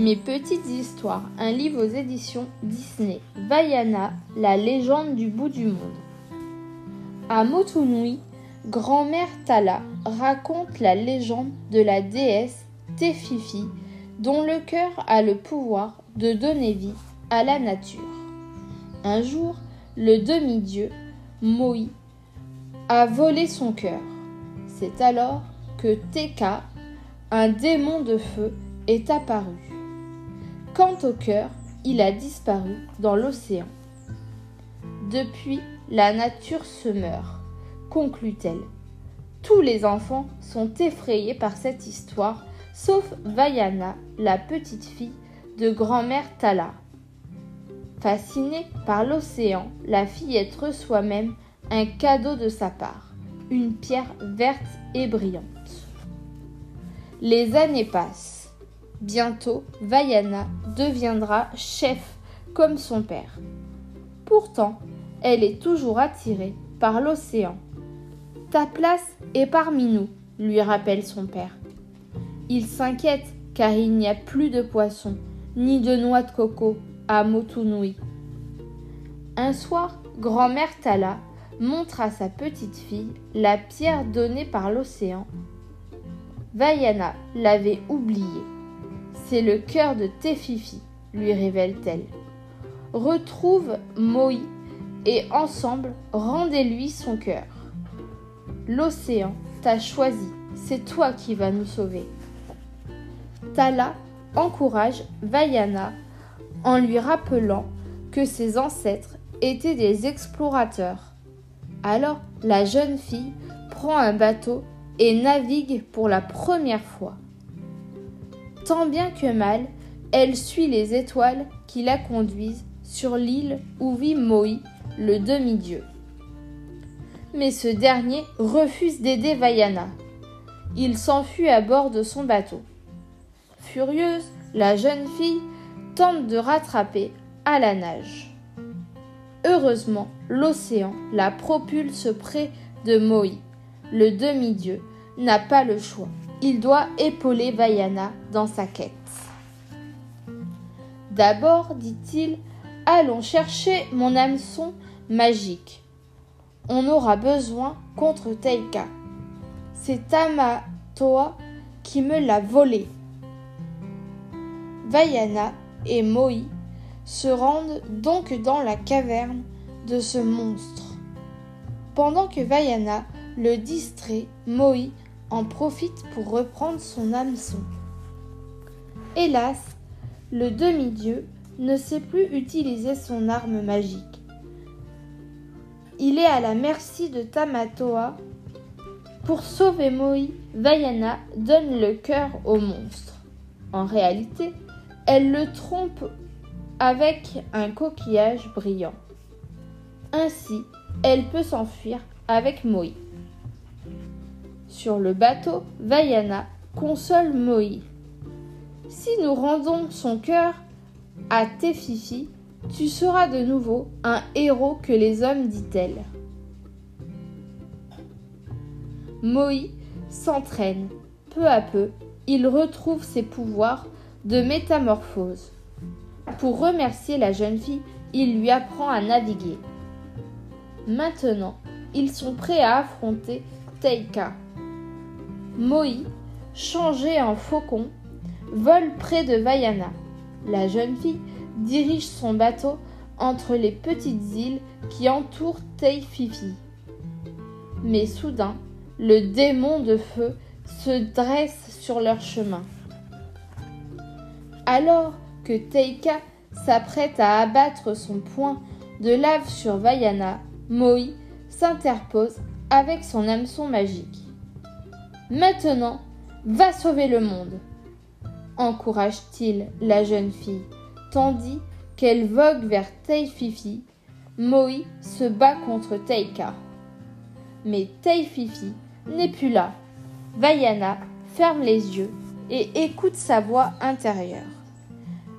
Mes petites histoires, un livre aux éditions Disney. Vaiana, la légende du bout du monde. À Motunui, grand-mère Tala raconte la légende de la déesse Tefifi, dont le cœur a le pouvoir de donner vie à la nature. Un jour, le demi-dieu, Moi, a volé son cœur. C'est alors que Teka, un démon de feu, est apparu. Quant au cœur, il a disparu dans l'océan. Depuis, la nature se meurt, conclut-elle. Tous les enfants sont effrayés par cette histoire, sauf Vaiana, la petite fille de grand-mère Tala. Fascinée par l'océan, la fillette reçoit même un cadeau de sa part, une pierre verte et brillante. Les années passent. Bientôt, Vaiana deviendra chef comme son père. Pourtant, elle est toujours attirée par l'océan. Ta place est parmi nous, lui rappelle son père. Il s'inquiète car il n'y a plus de poissons ni de noix de coco à Motunui. Un soir, grand-mère Tala montre à sa petite fille la pierre donnée par l'océan. Vaiana l'avait oubliée. C'est le cœur de Tefifi, lui révèle-t-elle. Retrouve Moi et ensemble rendez-lui son cœur. L'océan t'a choisi, c'est toi qui vas nous sauver. Tala encourage Vaiana en lui rappelant que ses ancêtres étaient des explorateurs. Alors la jeune fille prend un bateau et navigue pour la première fois. Tant bien que mal, elle suit les étoiles qui la conduisent sur l'île où vit Moi, le demi-dieu. Mais ce dernier refuse d'aider Vaiana. Il s'enfuit à bord de son bateau. Furieuse, la jeune fille tente de rattraper à la nage. Heureusement, l'océan la propulse près de Moi. Le demi-dieu n'a pas le choix il doit épauler Vaiana dans sa quête. D'abord, dit-il, allons chercher mon hameçon magique. On aura besoin contre Teika. C'est Tamatoa qui me l'a volé. Vaiana et Moi se rendent donc dans la caverne de ce monstre. Pendant que Vaiana le distrait, Moi en profite pour reprendre son hameçon. Hélas, le demi-dieu ne sait plus utiliser son arme magique. Il est à la merci de Tamatoa. Pour sauver Moi, Vaiana donne le cœur au monstre. En réalité, elle le trompe avec un coquillage brillant. Ainsi, elle peut s'enfuir avec Moi. Sur le bateau, Vaiana console Moi. Si nous rendons son cœur à Tefifi, tu seras de nouveau un héros que les hommes, dit-elle. Moi s'entraîne. Peu à peu, il retrouve ses pouvoirs de métamorphose. Pour remercier la jeune fille, il lui apprend à naviguer. Maintenant, ils sont prêts à affronter Teika. Moi, changé en faucon, vole près de Vaiana. La jeune fille dirige son bateau entre les petites îles qui entourent Teififi. Mais soudain, le démon de feu se dresse sur leur chemin. Alors que Teika s'apprête à abattre son poing de lave sur Vaiana, Moi s'interpose avec son hameçon magique. Maintenant, va sauver le monde, encourage-t-il la jeune fille, tandis qu'elle vogue vers Teififi. Moi se bat contre Teika. Mais Teififi n'est plus là. Vaiana ferme les yeux et écoute sa voix intérieure.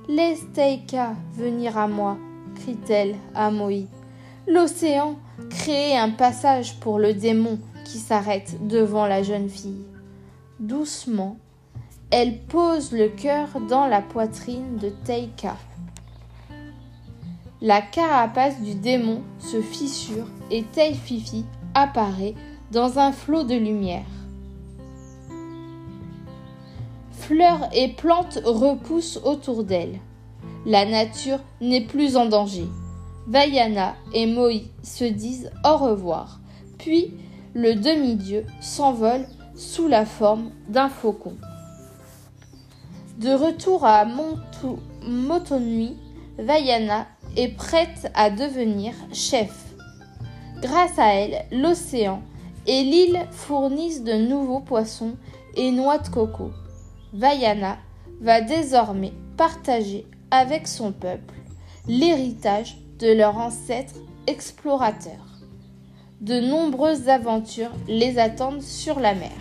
Laisse Teika venir à moi, crie-t-elle à Moi. L'océan crée un passage pour le démon s'arrête devant la jeune fille. Doucement, elle pose le cœur dans la poitrine de Teika. La carapace du démon se fissure et Teififi apparaît dans un flot de lumière. Fleurs et plantes repoussent autour d'elle. La nature n'est plus en danger. Vaiana et Moi se disent au revoir, puis le demi-dieu s'envole sous la forme d'un faucon. De retour à Motonui, Vaiana est prête à devenir chef. Grâce à elle, l'océan et l'île fournissent de nouveaux poissons et noix de coco. Vaiana va désormais partager avec son peuple l'héritage de leur ancêtre explorateur. De nombreuses aventures les attendent sur la mer.